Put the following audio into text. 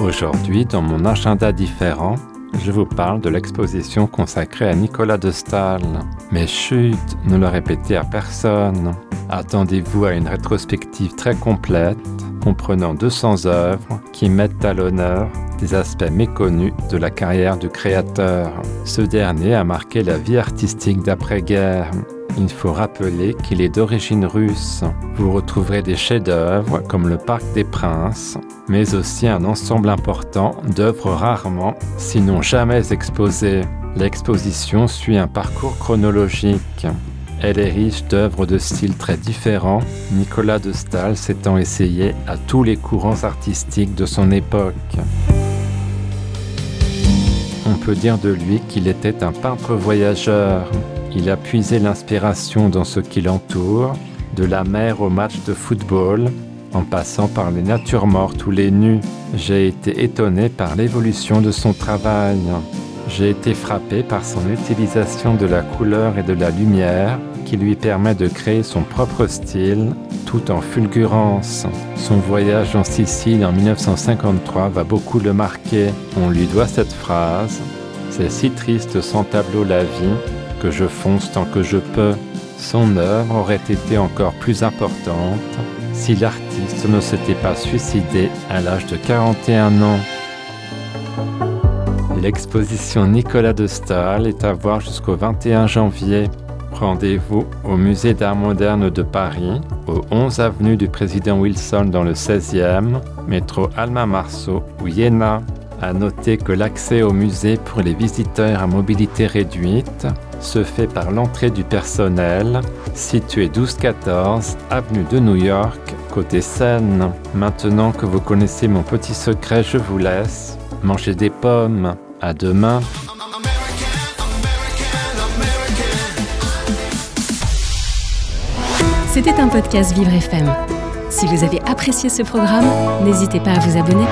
Aujourd'hui, dans mon agenda différent, je vous parle de l'exposition consacrée à Nicolas de Stahl. Mais chut, ne le répétez à personne. Attendez-vous à une rétrospective très complète, comprenant 200 œuvres qui mettent à l'honneur des aspects méconnus de la carrière du créateur. Ce dernier a marqué la vie artistique d'après-guerre il faut rappeler qu'il est d'origine russe. Vous retrouverez des chefs-d'œuvre comme le Parc des Princes, mais aussi un ensemble important d'œuvres rarement, sinon jamais exposées. L'exposition suit un parcours chronologique. Elle est riche d'œuvres de styles très différents, Nicolas de Stahl s'étant essayé à tous les courants artistiques de son époque. On peut dire de lui qu'il était un peintre voyageur, il a puisé l'inspiration dans ce qui l'entoure, de la mer au match de football, en passant par les natures mortes ou les nus. J'ai été étonné par l'évolution de son travail. J'ai été frappé par son utilisation de la couleur et de la lumière qui lui permet de créer son propre style tout en fulgurance. Son voyage en Sicile en 1953 va beaucoup le marquer. On lui doit cette phrase C'est si triste sans tableau la vie, que je fonce tant que je peux, son œuvre aurait été encore plus importante si l'artiste ne s'était pas suicidé à l'âge de 41 ans. L'exposition Nicolas de Stahl est à voir jusqu'au 21 janvier. Rendez-vous au Musée d'Art moderne de Paris, au 11 avenue du Président Wilson dans le 16e, métro Alma Marceau ou Iéna. À noter que l'accès au musée pour les visiteurs à mobilité réduite se fait par l'entrée du personnel, situé 1214 avenue de New York, côté Seine. Maintenant que vous connaissez mon petit secret, je vous laisse. Mangez des pommes. À demain. C'était un podcast Vivre FM. Si vous avez apprécié ce programme, n'hésitez pas à vous abonner.